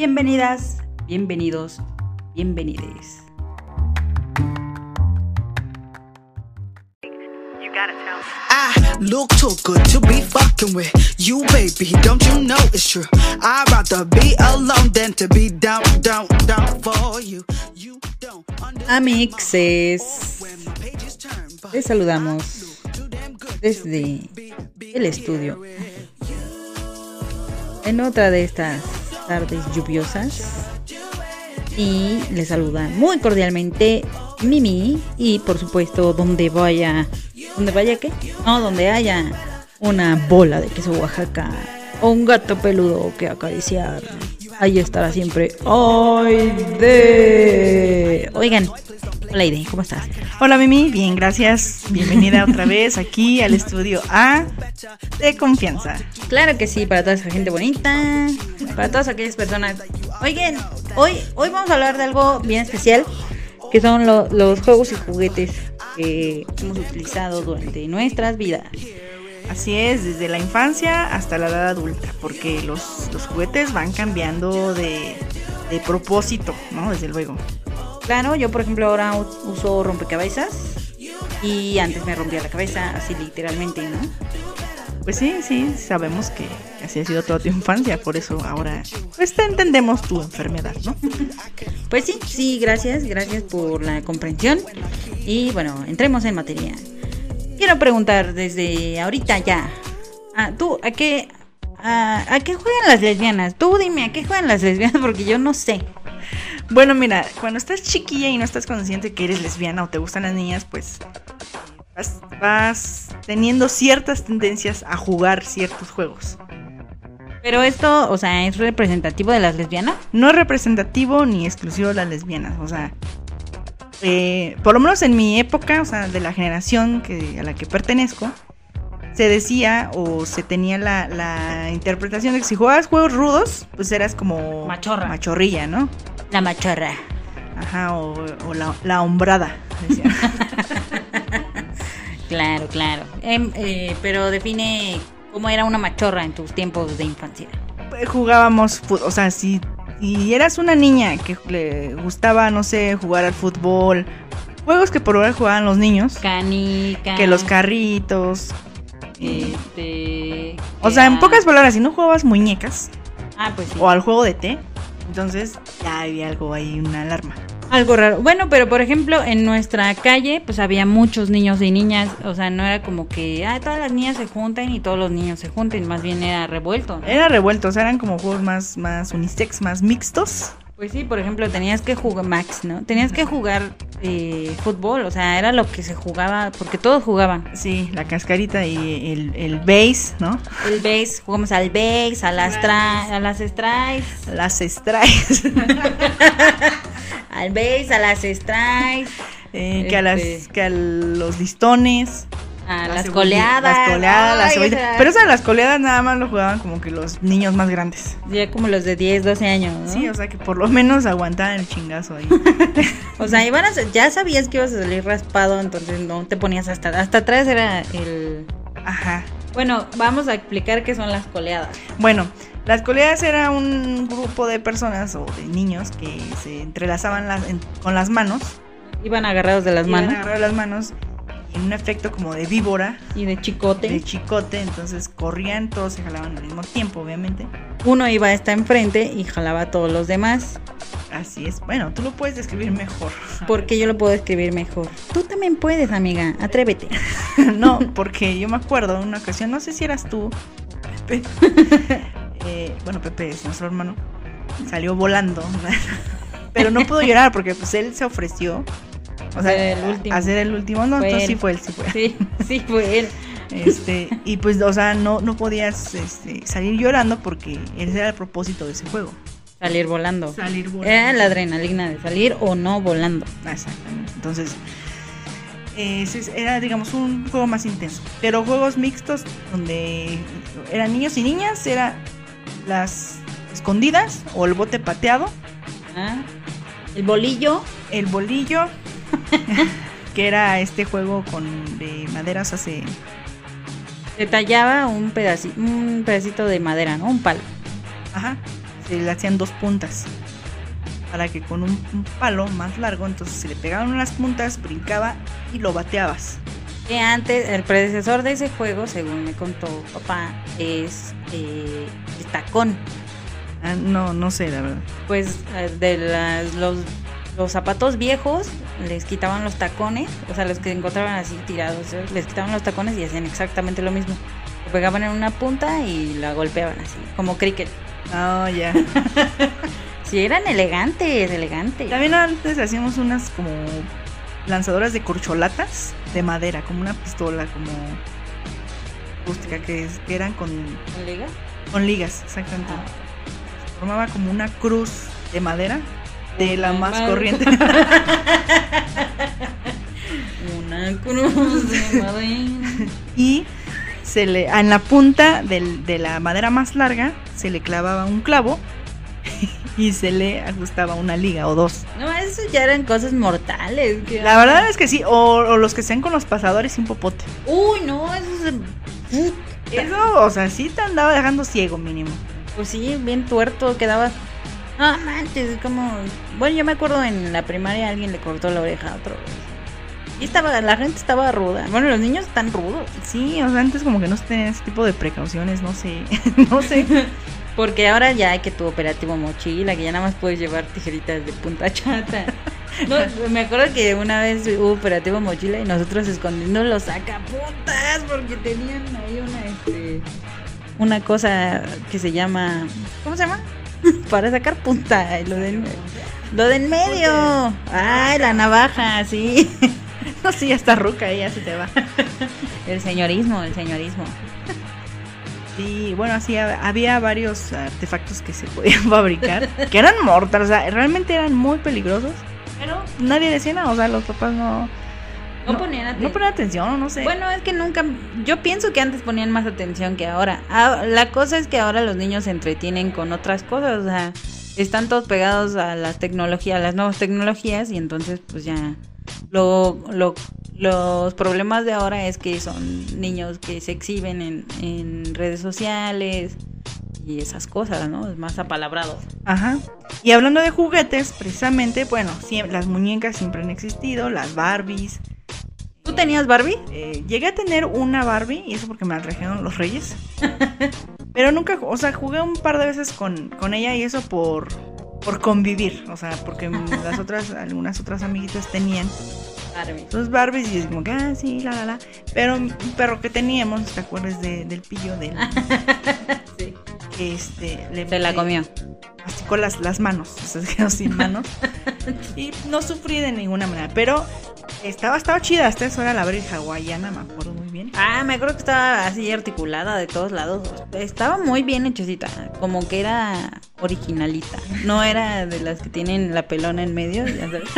Bienvenidas, bienvenidos, bienvenides. I look too good to be fucking with you, baby. Don't you know it's true? I'd rather be alone than to be down, down, down for you. You don't Amixes, les saludamos desde el estudio en otra de estas tardes lluviosas. Y les saluda muy cordialmente Mimi y por supuesto donde vaya donde vaya qué no donde haya una bola de queso Oaxaca o un gato peludo que acariciar ahí estará siempre. Ay de oigan hola Aide cómo estás Hola Mimi, bien, gracias. Bienvenida otra vez aquí al estudio A de confianza. Claro que sí, para toda esa gente bonita, para todas aquellas personas. Oigan, hoy, hoy vamos a hablar de algo bien especial, que son lo- los juegos y juguetes que hemos utilizado durante nuestras vidas. Así es, desde la infancia hasta la edad adulta, porque los, los juguetes van cambiando de, de propósito, ¿no? Desde luego. Claro, yo por ejemplo ahora uso rompecabezas y antes me rompía la cabeza, así literalmente, ¿no? Pues sí, sí, sabemos que así ha sido toda tu infancia, por eso ahora pues te entendemos tu enfermedad, ¿no? Pues sí, sí, gracias, gracias por la comprensión. Y bueno, entremos en materia. Quiero preguntar desde ahorita ya. Ah, ¿Tú a qué, a, a qué juegan las lesbianas? Tú dime, ¿a qué juegan las lesbianas? Porque yo no sé. Bueno, mira, cuando estás chiquilla y no estás consciente que eres lesbiana o te gustan las niñas, pues vas, vas teniendo ciertas tendencias a jugar ciertos juegos. Pero esto, o sea, ¿es representativo de las lesbianas? no es representativo ni exclusivo de las lesbianas. O sea, eh, por lo menos en mi época, o sea, de la generación que, a la que pertenezco, se decía o se tenía la, la interpretación de que si jugabas juegos rudos, pues eras como Machorra. machorrilla, ¿no? La machorra. Ajá, o, o la, la hombrada. decían. Claro, claro. Em, eh, pero define cómo era una machorra en tus tiempos de infancia. Pues, Jugábamos, o sea, si, si eras una niña que le gustaba, no sé, jugar al fútbol, juegos que por ahora jugaban los niños, Canica. que los carritos, Este. O sea, en pocas palabras, si no jugabas muñecas Ah, pues sí. o al juego de té, entonces ya había algo ahí, una alarma. Algo raro. Bueno, pero por ejemplo, en nuestra calle, pues había muchos niños y niñas. O sea, no era como que, ah, todas las niñas se juntan y todos los niños se junten. Más bien era revuelto. ¿no? Era revuelto, o sea, eran como juegos más, más unisex, más mixtos. Pues sí, por ejemplo, tenías que jugar, Max, ¿no? Tenías que jugar eh, fútbol. O sea, era lo que se jugaba, porque todos jugaban. Sí, la cascarita y el, el base, ¿no? El base, jugamos al base, a las, a las strikes, Las strikes. al base, a las strikes, eh, que, a las, Este. que a los listones. Las coleadas. Las coleadas, las Ay, cebollitas. esa- Pero esas las coleadas nada más lo jugaban como que los niños más grandes. Ya como los de 10, 12 años, ¿no? Sí, o sea que por lo menos aguantaban el chingazo ahí. O sea, iban a, ya sabías que ibas a salir raspado, entonces no te ponías hasta, hasta atrás era el... Ajá. Bueno, vamos a explicar qué son las coleadas. Bueno, las coleadas era un grupo de personas o de niños que se entrelazaban las- en- con las manos. Iban agarrados de las iban manos a agarrar las manos en un efecto como de víbora, y de chicote. de chicote. Entonces corrían, todos se jalaban al mismo tiempo, obviamente. Uno iba hasta enfrente y jalaba a todos los demás, Así es. Bueno, tú lo puedes describir mejor. porque yo lo puedo escribir mejor. Tú también puedes, amiga, atrévete. no, porque yo me acuerdo en una ocasión, no sé si eras tú, Pepe. Eh, bueno, Pepe es nuestro hermano. Salió volando. Pero no pudo llorar porque pues él se ofreció. O sea, Ser el último. el. No, Fue entonces él. sí fue él, sí fue. Sí, sí, fue él. Este, y pues, o sea, no, no podías este, salir llorando porque ese era el propósito de ese juego. Salir volando. Salir volando. Era la adrenalina de salir o no volando. Exactamente. Entonces, era, digamos, un juego más intenso. Pero juegos mixtos donde eran niños y niñas, era las escondidas o el bote pateado, Ah, El bolillo. el bolillo, que era este juego con de madera, o sea, se, tallaba un pedacito, un pedacito de madera, ¿no? Un palo. ajá, se le hacían dos puntas. Para que con un, un palo más largo, entonces se le pegaban unas puntas, brincaba y lo bateabas. Que antes, el predecesor de ese juego, según me contó papá, es eh, el tacón. Ah, no, no sé, la verdad. Pues eh, de las, los, los zapatos viejos les quitaban los tacones, o sea, los que encontraban así tirados, les quitaban los tacones y hacían exactamente lo mismo. Lo pegaban en una punta y la golpeaban así, como cricket. Ah, ya. Sí, eran elegantes, elegantes. También antes hacíamos unas como lanzadoras de corcholatas de madera, como una pistola, como acústica, que, es- que eran con, ¿Con liga? con ligas, exactamente. Ah. Formaba como una cruz de madera, de la más madre. corriente. Una cruz de madera. y se le, en la punta del- de la madera más larga se le clavaba un clavo y se le ajustaba una liga o dos. No, eso ya eran cosas mortales. La verdad es que sí, o, o los que sean con los pasadores y un popote. Uy, no, eso es. Puta. Eso, o sea, sí te andaba dejando ciego mínimo. Pues sí, bien tuerto quedaba. No manches, es como. Bueno, yo me acuerdo en la primaria alguien le cortó la oreja a otro. Y estaba, la gente estaba ruda. Bueno, los niños están rudos. Sí, o sea, antes como que no se tenían ese tipo de precauciones, no sé, no sé. Porque ahora ya hay que tu operativo mochila, que ya nada más puedes llevar tijeritas de punta chata. No, me acuerdo que una vez hubo operativo mochila y nosotros escondiendo los sacapuntas porque tenían ahí una este una cosa que se llama ¿cómo se llama? Para sacar punta, lo del lo del medio. Ay, la navaja, sí. No, sí, ya está ruca, ya se te va. El señorismo, el señorismo. Sí, bueno, así ha- había varios artefactos que se podían fabricar, que eran mortales, o sea, realmente eran muy peligrosos, pero nadie decía nada, o sea, los papás no... No ponían atención. No ponían atención, no sé. Bueno, es que nunca, yo pienso que antes ponían más atención que ahora. Ah, La cosa es que ahora los niños se entretienen con otras cosas, o sea, están todos pegados a las tecnologías, a las nuevas tecnologías y entonces pues ya lo, lo- los problemas de ahora es que son niños que se exhiben en, en redes sociales y esas cosas, ¿no? Es más apalabrado. Ajá. Y hablando de juguetes, precisamente, bueno, siem- las muñecas siempre han existido, las Barbies. ¿Tú tenías Barbie? Eh, llegué a tener una Barbie, y eso porque me la trajeron los reyes. Pero nunca, o sea, jugué un par de veces con, con ella y eso por, por convivir. O sea, porque las otras, algunas otras amiguitas tenían Barbie. sus Barbies y es como que, ah, sí, la, la, la. Pero un perro que teníamos, ¿te acuerdas de- del pillo? Del, Sí. Este, le, Se la comió. masticó las, las manos, se quedó sin manos. y no sufrí de ninguna manera, pero estaba, estaba chida, hasta eso era la Barbie hawaiana, me acuerdo muy bien. Ah, me acuerdo que estaba así articulada de todos lados. Estaba muy bien hechecita, como que era originalita. No era de las que tienen la pelona en medio, ya sabes.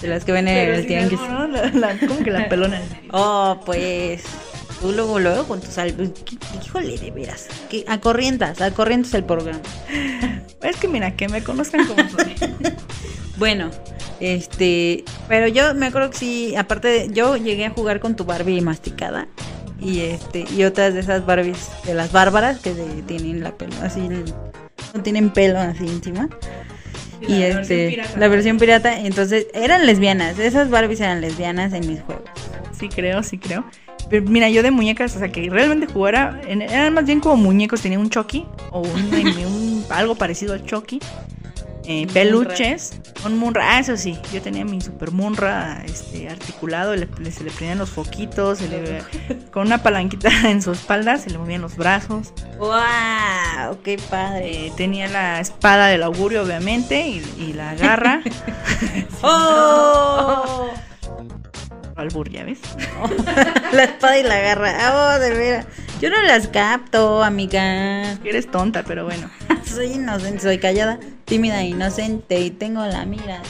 De las que ven en el tianguis. no, no, la- la- como que la pelona. Oh, pues. Tú luego, luego con tus al... ¿qué- Híjole, de veras. A corrientas, a corrientas el programa. Es que mira, que me conozcan como soy. Bueno, este, pero yo me acuerdo que sí, aparte de, yo llegué a jugar con tu Barbie masticada y este y otras de esas Barbies de las bárbaras que de- tienen la pelo así, no tienen pelo así encima. Sí, Y la versión este, pirata. la versión pirata, entonces eran lesbianas, esas Barbies eran lesbianas en mis juegos. Sí creo, sí creo. Mira, yo de muñecas, o sea, que realmente jugara, eran más bien como muñecos, tenía un Chucky o un, un- algo parecido al Chucky. eh, peluches, un Munra, ah, eso sí, yo tenía mi super Munra este, articulado, le- le- se le prendían los foquitos, se le- con una palanquita en su espalda, se le movían los brazos, ¡Wow! ¡Qué padre! eh, tenía la espada del augurio obviamente y, y la garra, ¡Oh! Albur, ¿ya ves? la espada y la garra. ¡Oh, de veras! Yo no las capto, amiga. Eres tonta, pero bueno. Soy inocente, soy callada, tímida, inocente y tengo la mira.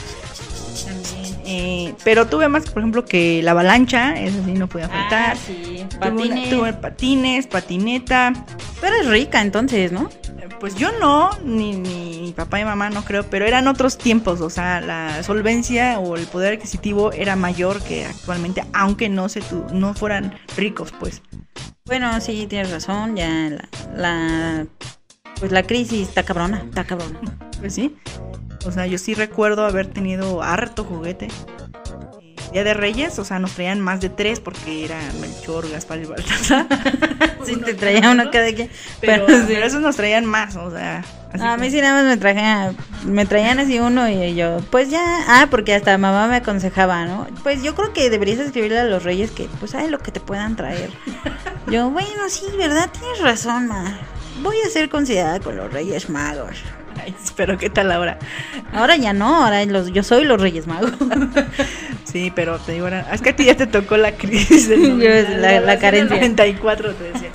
Eh, pero tuve más, por ejemplo, que la avalancha, eso sí no podía faltar. Ah, sí, una- patines. tuve patines, patineta. Tú eres rica entonces, ¿no? Pues yo no, ni, ni mi papá y mamá no creo, pero eran otros tiempos, o sea, la solvencia o el poder adquisitivo era mayor que actualmente, aunque no se tu- no fueran ricos, pues. Bueno, sí, tienes razón, ya la, la pues la crisis está cabrona, está cabrona. Pues sí. O sea, yo sí recuerdo haber tenido harto juguete. Día de Reyes, o sea, nos traían más de tres porque era Melchor, Gaspar y Baltasar. Sí, te traía uno cada quien. Pero, Pero, sí. pero esos nos traían más, o sea. así a mí sí nada más me trajeron, me traían así uno y yo, pues ya, ah, porque hasta mamá me aconsejaba, ¿no? Pues yo creo que deberías escribirle a los reyes que, pues, ay, lo que te puedan traer. Yo, bueno, sí, ¿verdad? Tienes razón, ma. Voy a ser considerada con los reyes magos. Pero ¿qué tal ahora? Ahora ya no, ahora los, yo soy los reyes magos. Sí, pero te digo, era- es que a ti ya te tocó la crisis del Yo, 90, la- la del carencia. 94, te decía.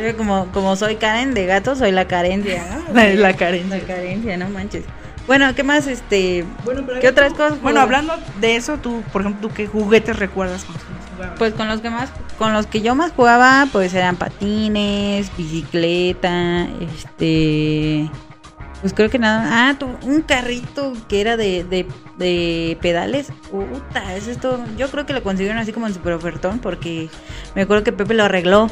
Yo como, como soy Karen de gato, soy la carencia, ¿no? La, la carencia. La carencia, no manches. Bueno, ¿qué más, este, Bueno, qué otras cosas? Bueno, hablando de eso, tú, por ejemplo, ¿tú qué juguetes recuerdas jugabas? Pues con los que más, con los que yo más jugaba, pues eran patines, bicicleta, este, pues creo que nada, ah, tu- un carrito que era de, de, de pedales, puta, es esto, yo creo que lo consiguieron así como en super ofertón, porque me acuerdo que Pepe lo arregló,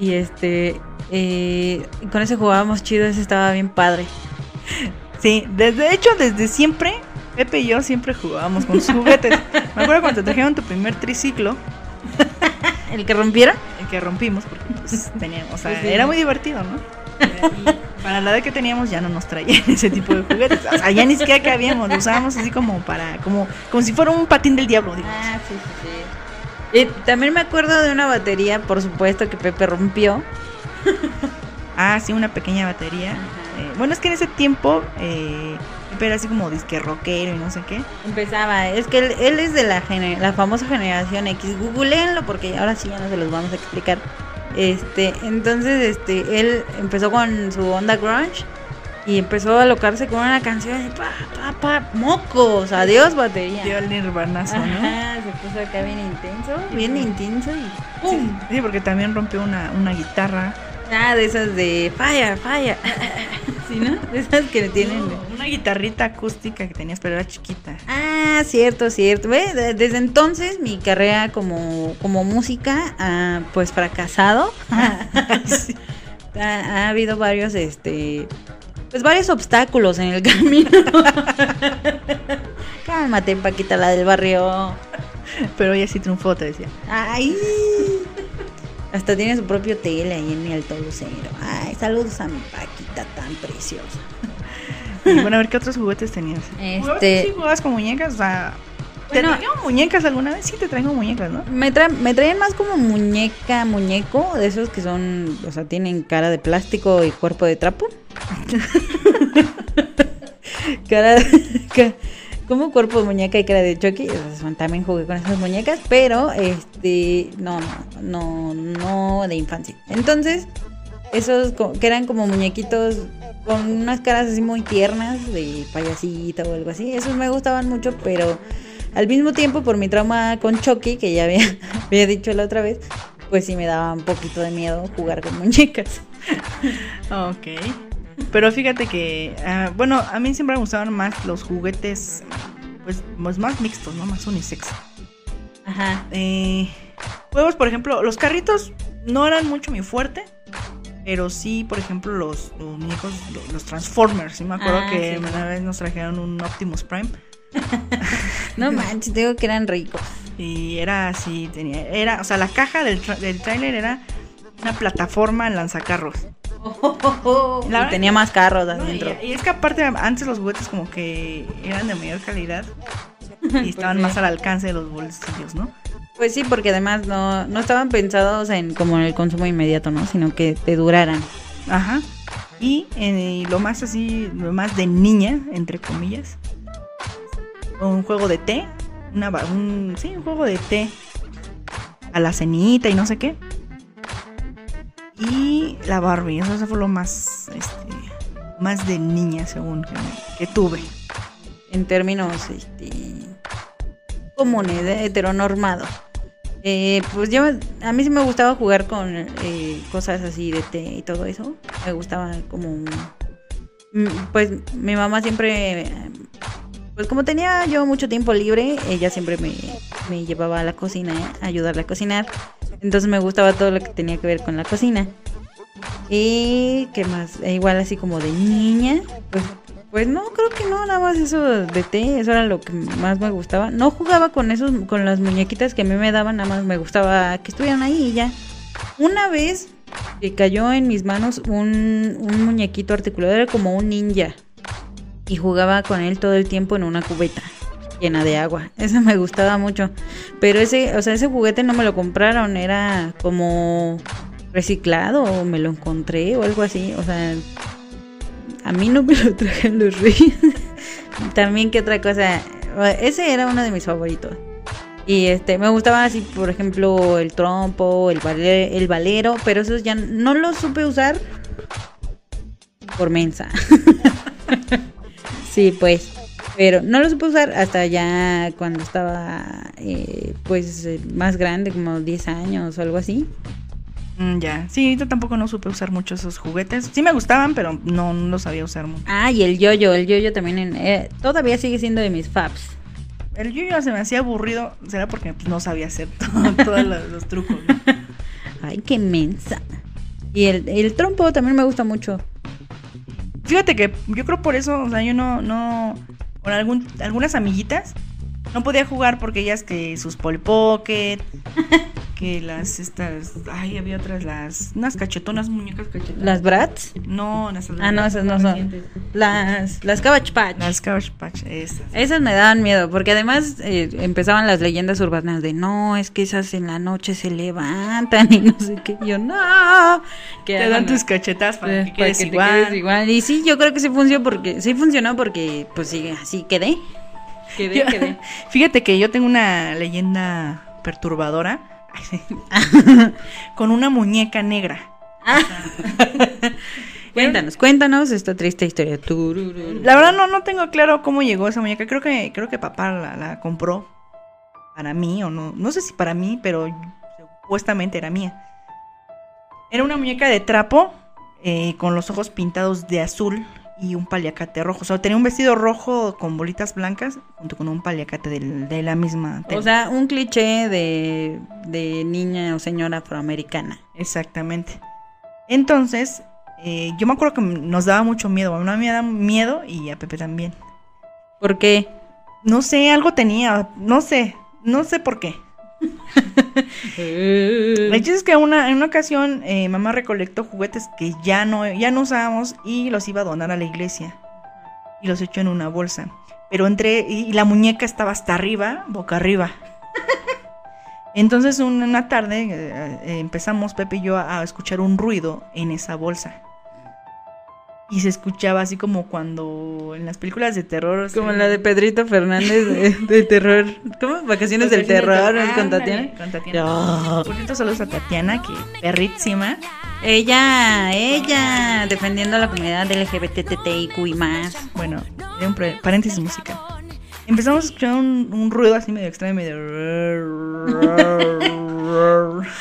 y este, eh, y con ese jugábamos chido, ese estaba bien padre. Sí, desde hecho, desde siempre, Pepe y yo siempre jugábamos con sus juguetes. Me acuerdo cuando te trajeron tu primer triciclo, ¿El que rompieron? el que rompimos, porque pues, teníamos, o sea, sí. era muy divertido, ¿no? Para la edad que teníamos ya no nos traían ese tipo de juguetes. O sea, ya ni siquiera cabíamos, lo usábamos así como para, como, como si fuera un patín del diablo, digo. Ah, sí, sí, sí. Y también me acuerdo de una batería, por supuesto, que Pepe rompió. Ah, sí, una pequeña batería. Eh, bueno, es que en ese tiempo eh, Pepe era así como disque rockero y no sé qué. Empezaba, es que él, él es de la, la famosa generación X. Googleenlo porque ahora sí ya no se los vamos a explicar. Este, entonces, este, él empezó con su onda grunge y empezó a alocarse con una canción y pa, pa, pa, mocos, adiós batería. Dio el nirvanazo, ¿no? Se puso acá bien intenso, bien intenso y Sí, ¡pum! sí, porque también rompió una, una guitarra. Ah, de esas de fire, fire. ¿Sí, no? Esas que tienen. Una guitarrita acústica que tenías, pero era chiquita. Ah, cierto, cierto. ¿Ve? De- Desde entonces mi carrera como, como música, ah, pues fracasado. ha, ha habido varios, este, pues varios obstáculos en el camino. Cálmate, Paquita, la del barrio. Pero ella sí triunfó, te decía. Ay. Hasta tiene su propio tele ahí en el Lucero. Ay, saludos a mi Paquita tan preciosa. Y bueno, a ver qué otros juguetes tenías. Este- ¿Jugabas- ¿Sí jugabas con muñecas? O sea, ¿te Bueno. trajeron muñecas alguna vez? Sí, te traigo muñecas, ¿no? Me, tra- me traían más como muñeca, muñeco, de esos que son, o sea, tienen cara de plástico y cuerpo de trapo. cara de, como cuerpo de muñeca y cara de Chucky. también jugué con esas muñecas, pero este, no, no, no, no de infancia. Entonces, esos que eran como muñequitos con unas caras así muy tiernas de payasito o algo así, esos me gustaban mucho, pero al mismo tiempo por mi trauma con Chucky, que ya había, había dicho la otra vez, pues sí me daba un poquito de miedo jugar con muñecas. Ok. Pero fíjate que, ah, bueno, a mí siempre me gustaban más los juguetes, pues, pues más mixtos, ¿no? Más unisex. Ajá. Eh, juegos, por ejemplo, los carritos no eran mucho mi fuerte. Pero sí, por ejemplo, los, los muñecos, los, los Transformers. Sí me acuerdo Ah, que sí. una vez nos trajeron un Optimus Prime. No manches, digo que eran ricos. Y era así, tenía, era, o sea, la caja del, tra- del tráiler era una plataforma lanzacarros. y tenía más carros ¿no? adentro. Y, y es que aparte antes los juguetes como que eran de mayor calidad y estaban más al alcance de los bolsillos, ¿no? Pues sí, porque además no, no estaban pensados en como en el consumo inmediato, ¿no? Sino que te duraran. Ajá. Y eh, lo más así, lo más de niña, entre comillas, un juego de té, una, un, sí, un juego de té a la cenita y no sé qué. Y la Barbie, eso fue lo más, este, más de niña según que, tuve. en términos este, comunes, de heteronormado. Eh, pues yo, a mí sí me gustaba jugar con eh, cosas así de té y todo eso. Me gustaba como, mm, pues mi mamá siempre, eh, pues como tenía yo mucho tiempo libre, ella siempre me, me llevaba a la cocina a ayudarle a cocinar. Entonces me gustaba todo lo que tenía que ver con la cocina. Y qué más, E igual así como de niña, pues, pues no, creo que no, nada más eso de té, eso era lo que más me gustaba. No jugaba con esos, con las muñequitas que a mí me daban, nada más me gustaba que estuvieran ahí y ya. Una vez que cayó en mis manos un, un muñequito articulado, era como un ninja. Y jugaba con él todo el tiempo en una cubeta llena de agua. Eso me gustaba mucho. Pero ese, o sea, ese juguete no me lo compraron, era como reciclado o me lo encontré o algo así. O sea, a mí no me lo trajeron los reyes. También que otra cosa, ese era uno de mis favoritos. Y este, me gustaba así, por ejemplo, el trompo, el, vale- el valero, pero esos ya no los supe usar por mensa. sí, pues. Pero no lo supe usar hasta ya cuando estaba, eh, pues, eh, más grande, como 10 años o algo así. Mm, ya. Sí, yo tampoco no supe usar mucho esos juguetes. Sí me gustaban, pero no, no los sabía usar mucho. Ah, y el yoyo, el yoyo también en- eh, todavía sigue siendo de mis faps. El yo se me hacía aburrido, será porque pues, no sabía hacer todo- todos los, los trucos. ¿no? Ay, qué mensa. Y el, el trompo también me gusta mucho. Fíjate que yo creo por eso, o sea, yo no, no, con algún, algunas amiguitas no podía jugar porque ellas que sus Polly Pocket, que las estas, ay, había otras, las, unas cachetonas, muñecas cachetonas. Las brats. No, las Ah, no, esas no son. Las, las Cabbage Patch. Las Cabbage Patch, esas. Esas me daban miedo, porque además eh, empezaban las leyendas urbanas de no, es que esas en la noche se levantan y no sé qué. Yo, no. Que Te dan tus cachetas para eh, que quedes te igual. quedes igual. Y sí, yo creo que sí funcionó porque, sí funcionó porque, pues sí, así quedé. Quedé, Yo- quedé. Fíjate que yo tengo una leyenda perturbadora con una muñeca negra. Cuéntanos, cuéntanos esta triste historia. La verdad no, no tengo claro cómo llegó esa muñeca. Creo que, creo que papá la, la compró para mí o no. No sé si para mí, pero supuestamente era mía. Era una muñeca de trapo eh, con los ojos pintados de azul y un paliacate rojo. O sea, tenía un vestido rojo con bolitas blancas junto con un paliacate de, la misma tela. O sea, un cliché de, de niña o señora afroamericana. Exactamente. Entonces, eh, yo me acuerdo que nos daba mucho miedo. A mí me daba miedo y a Pepe también. ¿Por qué? No sé, algo tenía, no sé, no sé por qué. El chiste es que una, en una ocasión eh, mamá recolectó juguetes que ya no, ya no usábamos y los iba a donar a la iglesia. Y los echó en una bolsa. Pero entre, y, la muñeca estaba hasta arriba, boca arriba. Entonces un- una tarde eh, eh, empezamos Pepe y yo a, a escuchar un ruido en esa bolsa. Y se escuchaba así como cuando en las películas de terror. Como se- la de Pedrito Fernández de, de terror. ¿Cómo? Vacaciones del terror, con Tatiana. Con Tatiana. No. Por cierto, saludos a Tatiana, que perrísima. Ella, ella, defendiendo a la comunidad LGBTTIQ y más. Bueno, un paréntesis musical. Empezamos a escuchar un, un ruido así medio extraño, medio.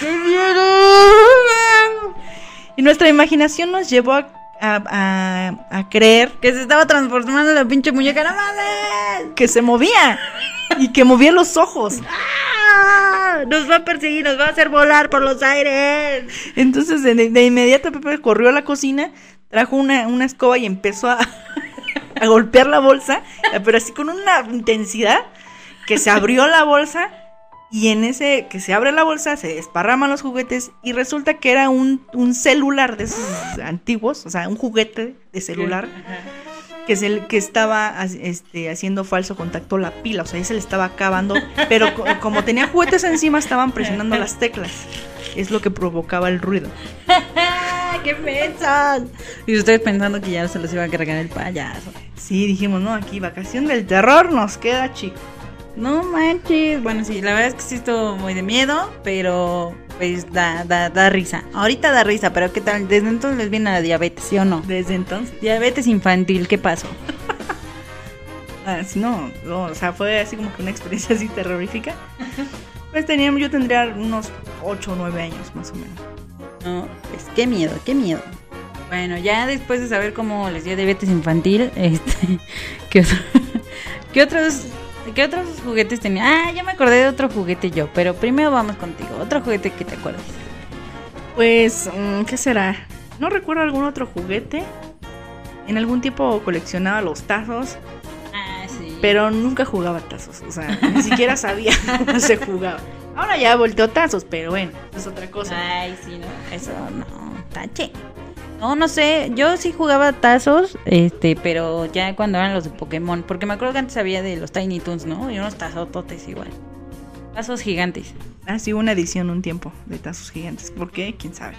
Y nuestra imaginación nos llevó a, a- a- a creer Que se estaba transformando la pinche muñeca, no mames. que se movía y que movía los ojos. ¡Ah! Nos va a perseguir, nos va a hacer volar por los aires. Entonces, de, de inmediato, Pepe corrió a la cocina, trajo una, una escoba y empezó a, a golpear la bolsa, pero así con una intensidad que se abrió la bolsa y en ese que se abre la bolsa se desparraman los juguetes y resulta que era un, un celular de esos antiguos, o sea, un juguete de celular que, se, que estaba este, haciendo falso contacto la pila, o sea, ya se le estaba acabando, pero co- como tenía juguetes encima estaban presionando las teclas, es lo que provocaba el ruido. ¡Qué pensas! Y ustedes pensando que ya se los iba a cargar el payaso. Sí, dijimos, no, aquí vacación del terror nos queda chico. No manches. Bueno, sí, la verdad es que sí estuvo muy de miedo, pero pues da, da, da risa. Ahorita da risa, pero ¿qué tal? Desde entonces les viene la diabetes, ¿sí o no? Desde entonces, Diabetes infantil, ¿qué pasó? ah, no, no, o sea, fue así como que una experiencia así terrorífica. Pues teníamos, yo tendría unos 8 o 9 años más o menos. No, pues qué miedo, qué miedo. Bueno, ya después de saber cómo les dio diabetes infantil, este, ¿qué, otro- qué otros, qué otros juguetes tenía? Ah, ya me acordé de otro juguete yo, pero primero vamos contigo. Otro juguete que te acuerdas. Pues, mm, ¿qué será? no recuerdo algún otro juguete. En algún tiempo coleccionaba los tazos, Ah, sí. pero nunca jugaba tazos. O sea, ni siquiera sabía cómo se jugaba. Ahora ya volteo tazos, pero bueno, es otra cosa. Ay, sí, no. Eso no. Tache. No, no sé. Yo sí jugaba tazos, este, pero ya cuando eran los de Pokémon. Porque me acuerdo que antes había de los Tiny Toons, ¿no? Y unos tazototes igual. Tazos gigantes. Ah, sí, una edición un tiempo de tazos gigantes. ¿Por qué? ¿Quién sabe?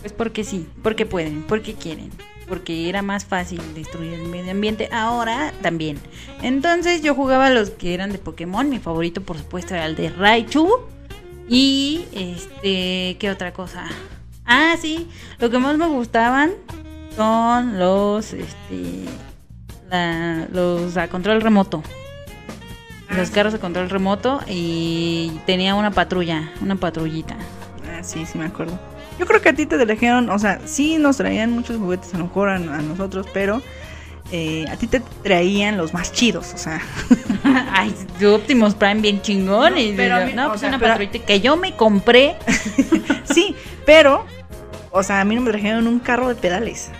Pues porque sí, porque pueden, porque quieren, porque era más fácil destruir el medio ambiente. Ahora también. Entonces yo jugaba los que eran de Pokémon. Mi favorito, por supuesto, era el de Raichu. Y este, ¿qué otra cosa? Ah, sí, lo que más me gustaban son los, este, la- los a control remoto. Los carros a control remoto y tenía una patrulla, una patrullita. Ah, sí, sí me acuerdo. Yo creo que a ti te trajeron, o sea, sí nos traían muchos juguetes a lo mejor a, a nosotros, pero eh, a ti te traían los más chidos, o sea. Ay, Optimus Prime bien chingón. No, y pero mí- no, o pues sea, una patrullita que yo me compré. sí, pero, o sea, a mí no me trajeron un carro de pedales.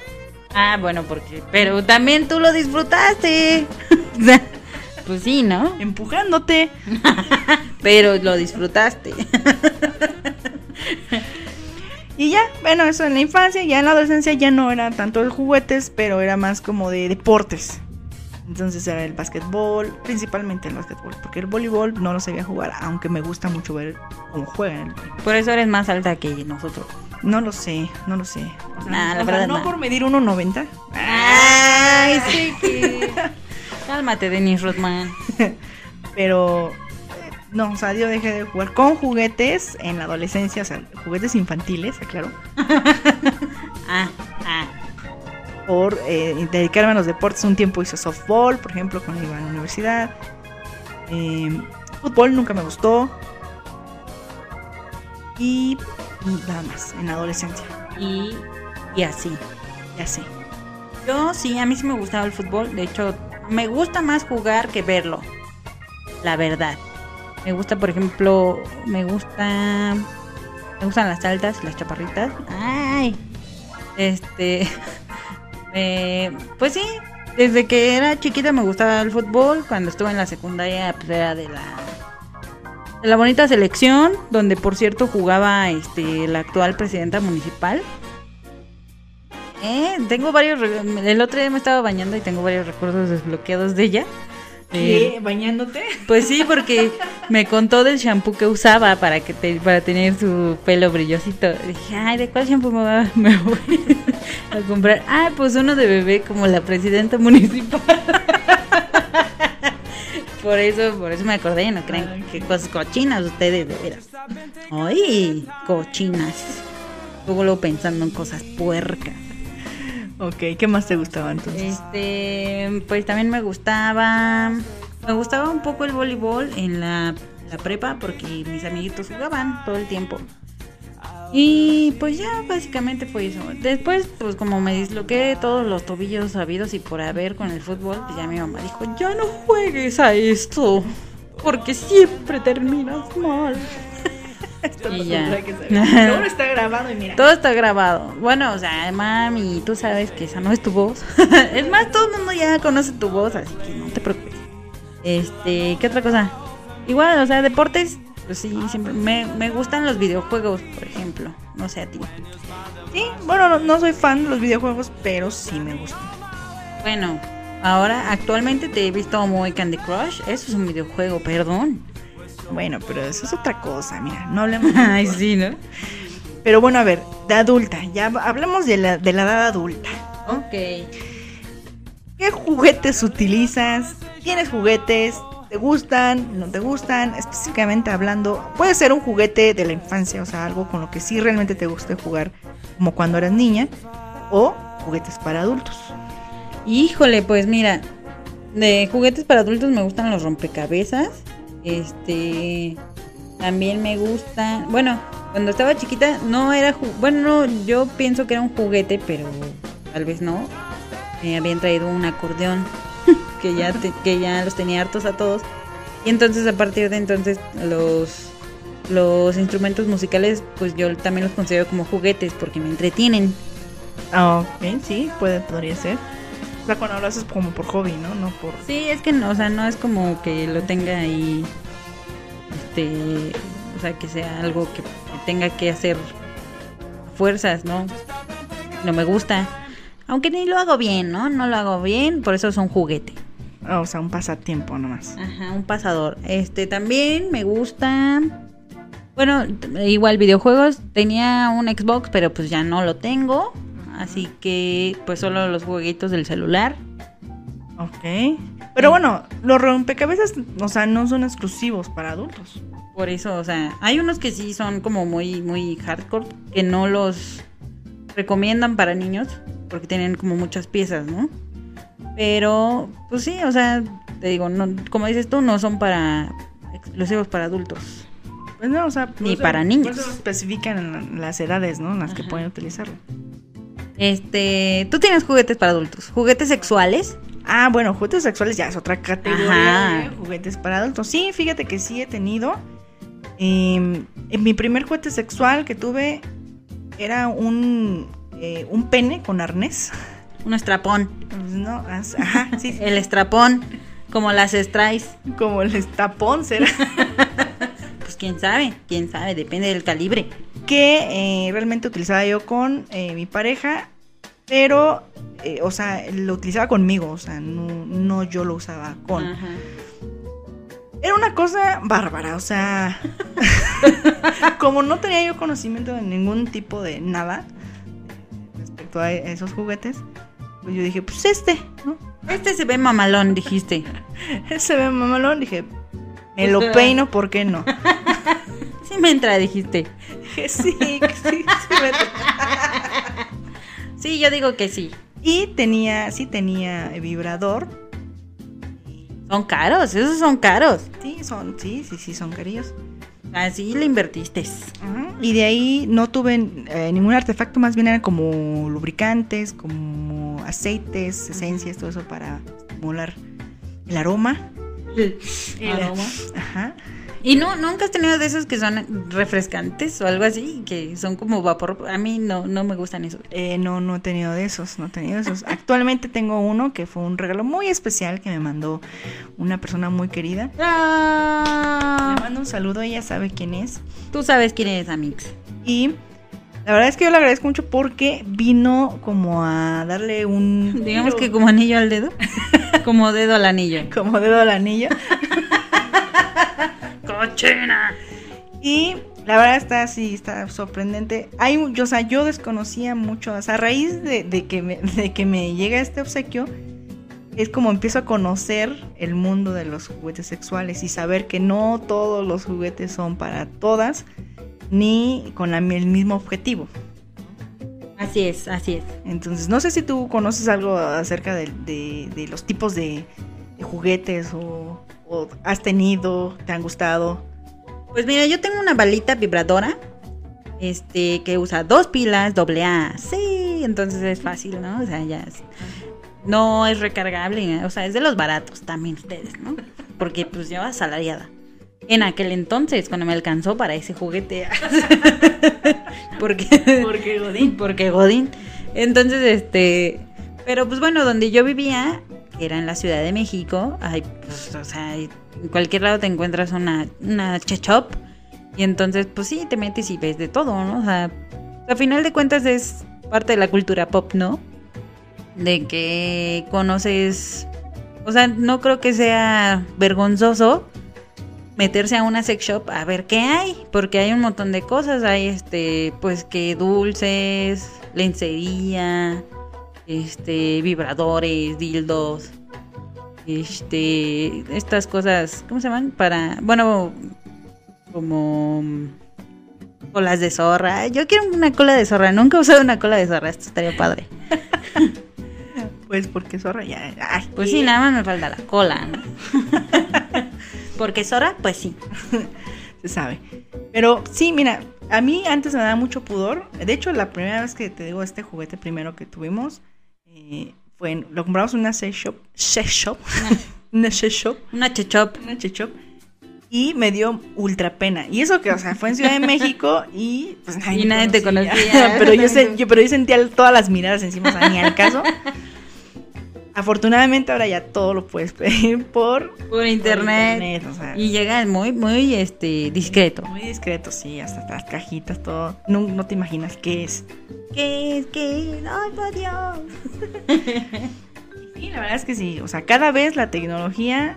Ah, bueno, porque. Pero también tú lo disfrutaste. Pues sí, ¿no? Empujándote. Pero lo disfrutaste. Y ya, bueno, eso en la infancia, ya en la adolescencia ya no era tanto de juguetes, pero era más como de deportes. Entonces era el básquetbol, principalmente el básquetbol, porque el voleibol no lo sabía jugar, aunque me gusta mucho ver cómo juegan. Por eso eres más alta que nosotros. No lo sé, no lo sé. Nah, la o sea, verdad no no. por medir 1.90, Ay, sí que. Cálmate, Dennis Rodman. pero eh, no, o sea, yo dejé de jugar con juguetes en la adolescencia, o sea, juguetes infantiles, claro, Ah, ah. por eh, dedicarme a los deportes. Un tiempo hice softball, por ejemplo, cuando iba a la universidad. Eh, fútbol nunca me gustó. Y nada más, en adolescencia, Y, y así. ya sé. Yo sí, a mí sí me gustaba el fútbol. De hecho, me gusta más jugar que verlo. La verdad. Me gusta, por ejemplo, me gusta. Me gustan las altas y las chaparritas. ¡Ay! Este. eh, pues sí, desde que era chiquita me gustaba el fútbol. Cuando estuve en la secundaria, pues era de la. De la bonita selección, donde por cierto jugaba este la actual presidenta municipal. Eh, tengo varios. El otro día me estaba bañando y tengo varios recuerdos desbloqueados de ella. Eh, ¿Qué? ¿Bañándote? pues sí, porque me contó del shampoo que usaba para que te- para tener su pelo brillosito. Dije, ay, ¿de cuál shampoo me, va- me voy a comprar? Ah, pues uno de bebé como la presidenta municipal. Por eso, por eso me acordé, no crean que cosas cochinas ustedes de veras. Ay, cochinas. Luego luego pensando en cosas puercas. Ok, ¿qué más te gustaba entonces? Este, pues también me gustaba, me gustaba un poco el voleibol en la, la prepa porque mis amiguitos jugaban todo el tiempo. Y pues ya básicamente fue eso. Después, pues como me disloqué todos los tobillos sabidos y por haber con el fútbol, pues ya mi mamá dijo, ya no juegues a esto, porque siempre terminas mal. Esto y no ya. que saber. Ahora está grabado y mira. Todo está grabado. Bueno, o sea, mami, tú sabes que esa no es tu voz. es más, todo el mundo ya conoce tu voz, así que no te preocupes. Este, ¿qué otra cosa? Igual, o sea, deportes, pues sí, siempre me, me gustan los videojuegos, por ejemplo. No sé a ti. Sí, bueno, no, no soy fan de los videojuegos, pero sí me gustan. Bueno, ahora actualmente te he visto muy Candy Crush. Eso es un videojuego, perdón. Bueno, pero eso es otra cosa, mira, no hablemos. Ay, sí, ¿no? Pero bueno, a ver, de adulta, ya hablamos de la, de la edad adulta. Ok. ¿Qué juguetes utilizas? ¿Tienes juguetes? ¿Te gustan? ¿No te gustan? Específicamente hablando, puede ser un juguete de la infancia, o sea, algo con lo que sí realmente te guste jugar, como cuando eras niña, o juguetes para adultos. Híjole, pues mira, de juguetes para adultos me gustan los rompecabezas. Este, también me gusta, bueno, cuando estaba chiquita no era, bueno, no, yo pienso que era un juguete, pero tal vez no. Me habían traído un acordeón que ya te- que ya los tenía hartos a todos. Y entonces a partir de entonces los los instrumentos musicales pues yo también los considero como juguetes porque me entretienen. Ah, ok, sí, puede, podría ser. O sea, cuando lo haces como por hobby, ¿no? No por... Sí, es que no, o sea, no es como que lo tenga ahí, este, o sea, que sea algo que tenga que hacer fuerzas, ¿no? No me gusta. Aunque ni lo hago bien, ¿no? No lo hago bien, por eso es un juguete. Ah, o sea, un pasatiempo nomás. Ajá, un pasador. Este también me gusta. Bueno, igual videojuegos. Tenía un Xbox, pero pues ya no lo tengo. Así que pues solo los jueguitos del celular. Ok. Pero bueno, los rompecabezas, o sea, no son exclusivos para adultos. Por eso, o sea, hay unos que sí son como muy, muy hardcore, que no los recomiendan para niños, porque tienen como muchas piezas, ¿no? Pero, pues sí, o sea, te digo, no, como dices tú, no son para exclusivos para adultos. Pues no, o sea, Ni eso- para niños. por eso especifican las edades, ¿no? En las que pueden utilizarlo. Este, tú tienes juguetes para adultos, juguetes sexuales. Ah, bueno, juguetes sexuales ya es otra categoría Ajá. de juguetes para adultos. Sí, fíjate que sí he tenido. Eh, en mi primer juguete sexual que tuve era un, eh, un pene con arnés. Un estrapón. Pues no, ajá, sí, sí, El estrapón, como las strays. como el tapón será. Pues quién sabe, quién sabe, depende del calibre. que eh, realmente utilizaba yo con eh, mi pareja, pero, eh, o sea, lo utilizaba conmigo, o sea, no, no yo lo usaba con. Ajá. Era una cosa bárbara, o sea, como no tenía yo conocimiento de ningún tipo de nada respecto a esos juguetes, pues yo dije, pues este, ¿no? Este se ve mamalón, dijiste. Se ve mamalón, dije, me lo peino, ¿por qué no? Sí me entra, dijiste. Dije, sí, sí, sí me Sí, yo digo que sí. Y tenía, sí tenía vibrador. Son caros, esos son caros. Sí, son, sí, sí, sí, son carillos. Así le invertiste. Ajá. Y de ahí no tuve eh, ningún artefacto, más bien eran como lubricantes, como aceites, esencias, todo eso para estimular el aroma. El aroma. Ajá. ¿Y no, nunca has tenido de esos que son refrescantes o algo así? Que son como vapor. A mí no, no me gustan esos. Eh, no, no he tenido de esos, no he tenido de esos. Actualmente tengo uno que fue un regalo muy especial que me mandó una persona muy querida. Le Ah, mando un saludo, ella sabe quién es. Tú sabes quién es Amix. Y la verdad es que yo le agradezco mucho porque vino como a darle un... Digamos que como anillo al dedo. como dedo al anillo. como dedo al anillo. ¡Cochina! Y la verdad está así, está sorprendente. Hay, yo, o sea, yo desconocía mucho, o sea, a raíz de, de que me, de que me llega este obsequio, es como empiezo a conocer el mundo de los juguetes sexuales y saber que no todos los juguetes son para todas, ni con la- el mismo objetivo. Así es, así es. Entonces, no sé si tú conoces algo acerca de, de- de los tipos de, de juguetes o, o has tenido, te han gustado. Pues mira, yo tengo una balita vibradora. Este, que usa dos pilas, doble A. Sí, entonces es fácil, ¿no? O sea, ya es- No es recargable, o sea, es de los baratos también ustedes, ¿no? Porque pues yo asalariada. En aquel entonces, cuando me alcanzó para ese juguete. porque, Porque Godín. porque Godín. Entonces, este. Pero pues bueno, donde yo vivía, era en la Ciudad de México, ay, pues, o sea, en cualquier lado te encuentras una, una shop. Y entonces, pues sí, te metes y ves de todo, ¿no? O sea, a final de cuentas es parte de la cultura pop, ¿no? De que conoces. O sea, no creo que sea vergonzoso meterse a una sex shop a ver qué hay, porque hay un montón de cosas, hay este, pues que dulces, lencería, este, vibradores, dildos, este, estas cosas, ¿cómo se llaman? Para, bueno, como colas de zorra. Yo quiero una cola de zorra, nunca he usado una cola de zorra, esto estaría padre. Pues porque zorra ya. ay, Pues sí, nada más me falta la cola, ¿no? Porque zorra, pues sí. Se sabe. Pero sí, mira, a mí antes me daba mucho pudor. De hecho, la primera vez que te digo este juguete primero que tuvimos, eh, fue lo compramos en una sex shop. Sex shop. una sex shop. Una chechop. Una sex shop. Y me dio ultra pena. Y eso que, o sea, fue en Ciudad de México y pues Y nadie te conocía. pero, yo, yo- pero yo sentía todas las miradas encima, o sea, ni al caso. Afortunadamente ahora ya todo lo puedes pedir por, Por internet. internet, o sea. Y llega muy, muy este discreto. Muy discreto, sí, hasta las cajitas, todo. No, no te imaginas qué es. ¿Qué es? ¿Qué es? ¡Ay, por Dios! Sí, la verdad es que sí. O sea, cada vez la tecnología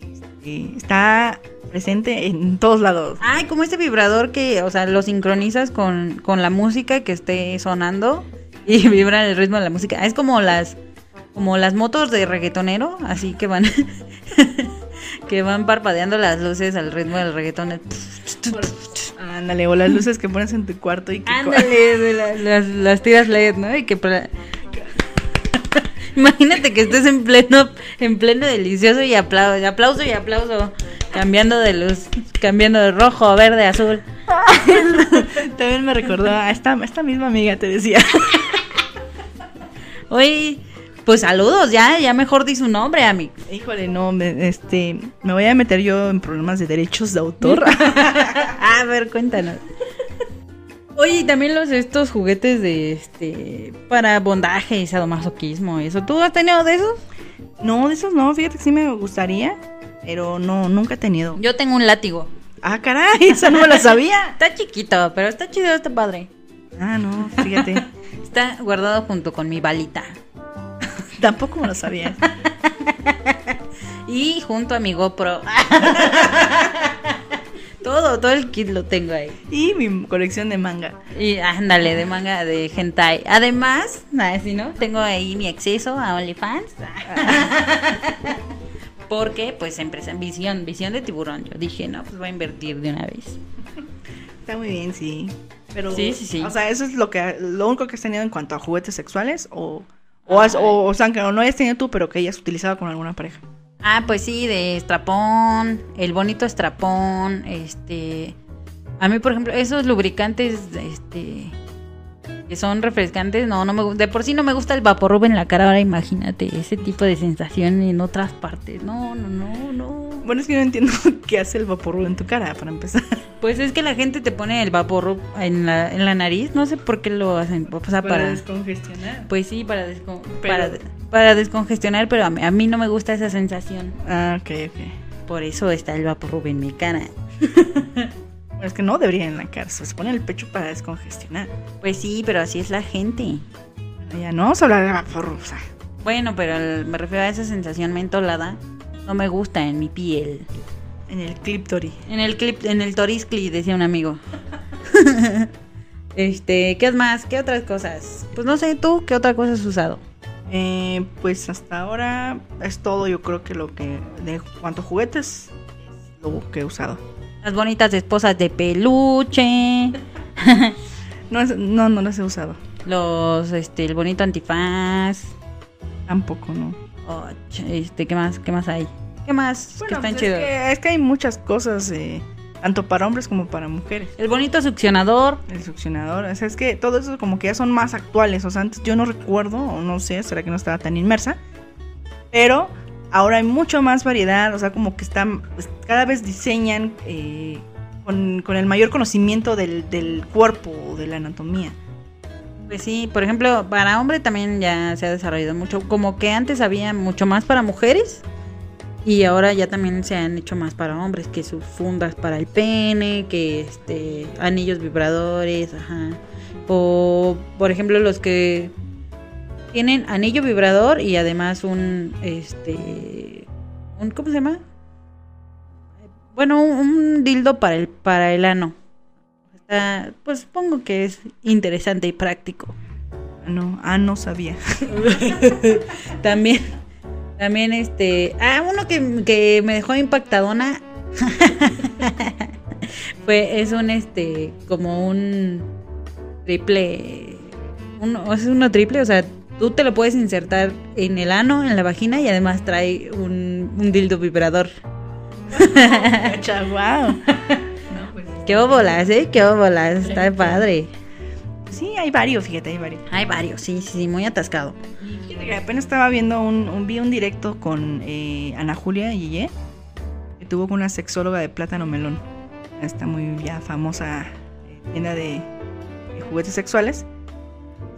este, está presente en todos lados. Ay, como este vibrador que, o sea, lo sincronizas con, con la música que esté sonando y vibra el ritmo de la música. Es como las como las motos de reggaetonero, así que van que van parpadeando las luces al ritmo del reggaetón. Ándale, o las luces que pones en tu cuarto y que. Ándale, de la- las, las tiras LED, ¿no? Y que Imagínate que estés en pleno, en pleno delicioso y aplauso, aplauso y aplauso, cambiando de luz, cambiando de rojo, verde, azul. También me recordó a esta, esta misma amiga, te decía. Oye, pues saludos, ya, ya mejor di su nombre, amigo. Híjole, no, me, este, me voy a meter yo en problemas de derechos de autor. A ver, cuéntanos. Oye, y también los estos juguetes de este para bondaje y sadomasoquismo, y eso. ¿Tú has tenido de esos? no, de esos no, fíjate que sí me gustaría, pero no, nunca he tenido. Yo tengo un látigo. Ah, caray, esa no me la sabía. Está chiquito, pero está chido, está padre. Ah, no, fíjate. Está guardado junto con mi balita. Tampoco me lo sabía. Y junto a mi GoPro. todo, todo el kit lo tengo ahí. Y mi colección de manga. Y ándale, de manga de hentai. Además, así no, tengo ahí mi acceso a OnlyFans. Porque, pues, empresa en visión, visión de tiburón. Yo dije, no, pues voy a invertir de una vez. Está muy bien, sí. Pero, Sí, sí, sí. O sea, eso es lo que lo único que has tenido en cuanto a juguetes sexuales o o, has- o, o sea, que no hayas tenido tú, pero que hayas utilizado con alguna pareja. Ah, pues sí, de estrapón, el bonito estrapón, este... A mí, por ejemplo, esos lubricantes, este... Que son refrescantes, no, no me De por sí no me gusta el vaporrub en la cara, ahora imagínate ese tipo de sensación en otras partes. No, no, no, no. Bueno, es que no entiendo qué hace el vaporru en tu cara, para empezar. Pues es que la gente te pone el vaporrub en la, en la nariz, no sé por qué lo hacen, o sea, para... descongestionar. Pues sí, para, descon- Pero- para, para descongestionar, pero a mí, a mí no me gusta esa sensación. Ah, ok, ok. Por eso está el vaporrub en mi cara. Bueno, es que no debería en la cara, se pone el pecho para descongestionar. Pues sí, pero así es la gente. Bueno, ya no vamos a hablar de vaporru, o sea. Bueno, pero el- me refiero a esa sensación mentolada. No me gusta en mi piel. En el cliptori. En el clip, en el toriscli, decía un amigo. este, ¿qué más? ¿Qué otras cosas? Pues no sé, tú, ¿qué otra cosa has usado? Eh, pues hasta ahora es todo, yo creo que lo que. De cuanto a juguetes, es lo que he usado. Las bonitas esposas de peluche. No, no, no las he usado. Los, este, el bonito antifaz. Tampoco, no. oh, este, ¿qué más? ¿Qué más hay? ¿Qué más? que Bueno, están pues chidos. es, que, es que hay muchas cosas, eh, tanto para hombres como para mujeres. El bonito succionador. El succionador, o sea, es que todo eso como que ya son más actuales. O sea, antes yo no recuerdo, o no sé, será que no estaba tan inmersa. Pero ahora hay mucho más variedad, o sea, como que están, pues, cada vez diseñan eh, con, el mayor conocimiento del, del cuerpo o de la anatomía. Pues sí, por ejemplo, para hombre también ya se ha desarrollado mucho. Como que antes había mucho más para mujeres y ahora ya también se han hecho más para hombres, que sus fundas para el pene, que este anillos vibradores, ajá. O por ejemplo los que tienen anillo vibrador y además un este un ¿cómo se llama? Bueno, un, un dildo para el para el ano. Está, pues supongo que es interesante y práctico. No, ah, no sabía. También, también este, ah, uno que, que me dejó impactadona fue, es un este, como un triple, uno, es uno triple, o sea, tú te lo puedes insertar en el ano, en la vagina y además trae un, un dildo vibrador. wow. Qué óbolas, eh, qué óbolas, está padre. Sí, hay varios, fíjate, hay varios. Hay varios, sí, sí, sí, muy atascado. Fíjate que apenas estaba viendo un, un- vi un directo con eh, Ana Julia y Yeye, que tuvo con una sexóloga de Plátano Melón. Esta muy ya famosa eh, tienda de, de juguetes sexuales.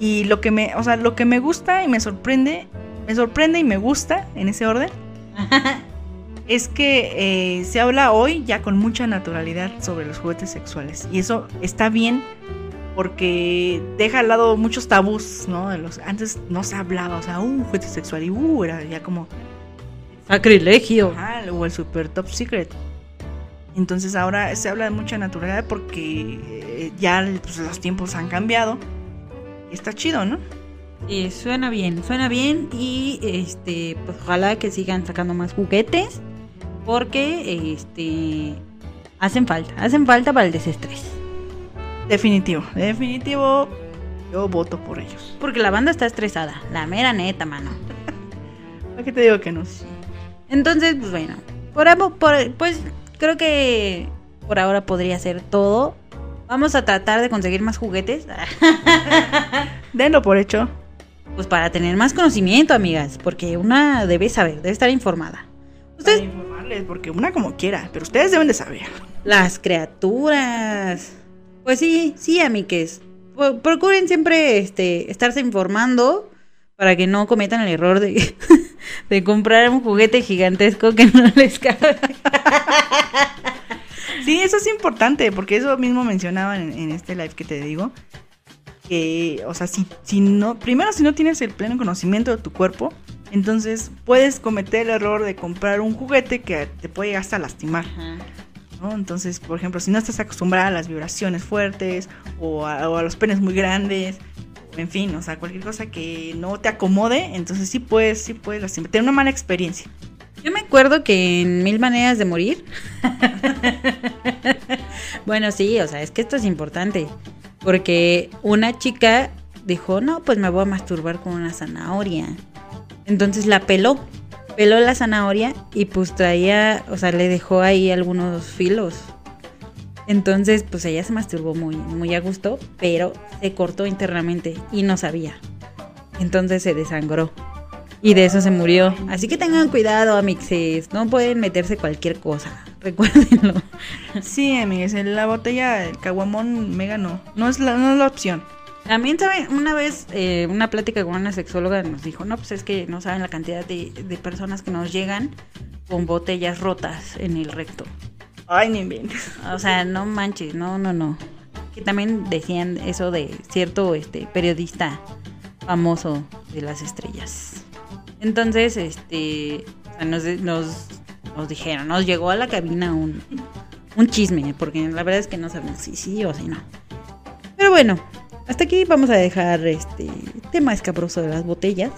Y lo que me, o sea, lo que me gusta y me sorprende, me sorprende y me gusta en ese orden, es que eh, se habla hoy ya con mucha naturalidad sobre los juguetes sexuales. Y eso está bien porque deja al lado muchos tabús, ¿no? De los, antes no se hablaba, o sea, un juguete sexual y uh, era ya como Sacrilegio. ah, o el super top secret. Entonces ahora se habla de mucha naturalidad porque eh, ya pues, los tiempos han cambiado. Está chido, ¿no? Sí, suena bien, suena bien y este, pues ojalá que sigan sacando más juguetes porque este hacen falta, hacen falta para el desestrés. Definitivo, definitivo. Yo voto por ellos. Porque la banda está estresada, la mera neta, mano. ¿Para qué te digo que no? Entonces, pues bueno, por, por- pues creo que por ahora podría ser todo. Vamos a tratar de conseguir más juguetes, Denlo por hecho. pues para tener más conocimiento, amigas, porque una debe saber, debe estar informada. Para Ustedes, informarles, porque una como quiera, pero ustedes deben de saber. las criaturas. Pues sí, sí, amigues. Pro- Procuren siempre este, estarse informando para que no cometan el error de, de comprar un juguete gigantesco que no les cabe. Sí, eso es importante, porque eso mismo mencionaban en, en este live que te digo. Que, o sea, si, si no, primero si no tienes el pleno conocimiento de tu cuerpo, entonces puedes cometer el error de comprar un juguete que te puede llegar hasta lastimar. ¿no? Entonces, por ejemplo, si no estás acostumbrada a las vibraciones fuertes o a, o a los penes muy grandes, en fin, o sea, cualquier cosa que no te acomode, entonces sí puedes, sí puedes lastimar, tener una mala experiencia. Yo me acuerdo que en Mil Maneras de Morir. bueno, sí, o sea, es que esto es importante. Porque una chica dijo, no, pues me voy a masturbar con una zanahoria. Entonces la peló. Peló la zanahoria y pues traía, o sea, le dejó ahí algunos filos. Entonces, pues ella se masturbó muy, muy a gusto, pero se cortó internamente y no sabía. Entonces se desangró. Y de eso se murió. Así que tengan cuidado, amixes. No pueden meterse cualquier cosa. Recuérdenlo. Sí, amigues, en la botella del caguamón mega no, no es la, no es la opción. También, ¿saben? Una vez, eh, una plática con una sexóloga nos dijo, no, pues es que no saben la cantidad de, de personas que nos llegan con botellas rotas en el recto. Ay, ni inventes. O sea, no manches, no, no, no. Que también decían eso de cierto este periodista famoso de las estrellas. Entonces, este, nos, nos dijeron, nos llegó a la cabina un, un chisme, porque la verdad es que no sabemos si sí o si no. Pero bueno, hasta aquí vamos a dejar este tema escabroso de las botellas.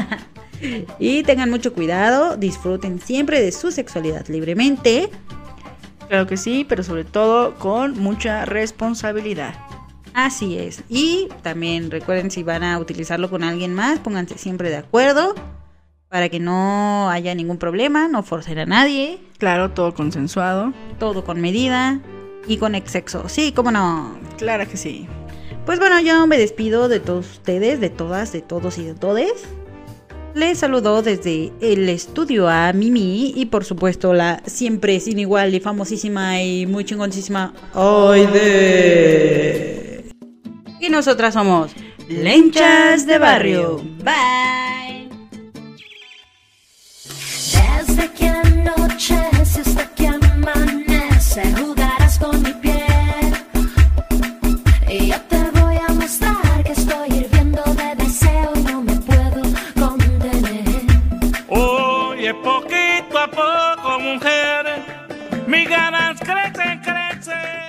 y tengan mucho cuidado, disfruten siempre de su sexualidad libremente. Claro que sí, pero sobre todo con mucha responsabilidad. Así es. Y también recuerden si van a utilizarlo con alguien más, pónganse siempre de acuerdo para que no haya ningún problema, no forcen a nadie, Claro, todo consensuado. todo con medida y con exceso. Sí, cómo no. Claro que sí. Pues bueno, yo me despido de todos ustedes, de todas, de todos y de todes. Les saludo desde el estudio a Mimi y por supuesto la siempre sin igual y famosísima y muy chingoncísima Aide. Y nosotras somos Lenchas de Barrio. Bye. Desde que anochece hasta que amanece, jugarás con mi piel. Y yo te voy a mostrar que estoy hirviendo de deseo y no me puedo contener. Oye, poquito a poco, mujer, mis ganas crecen, crecen.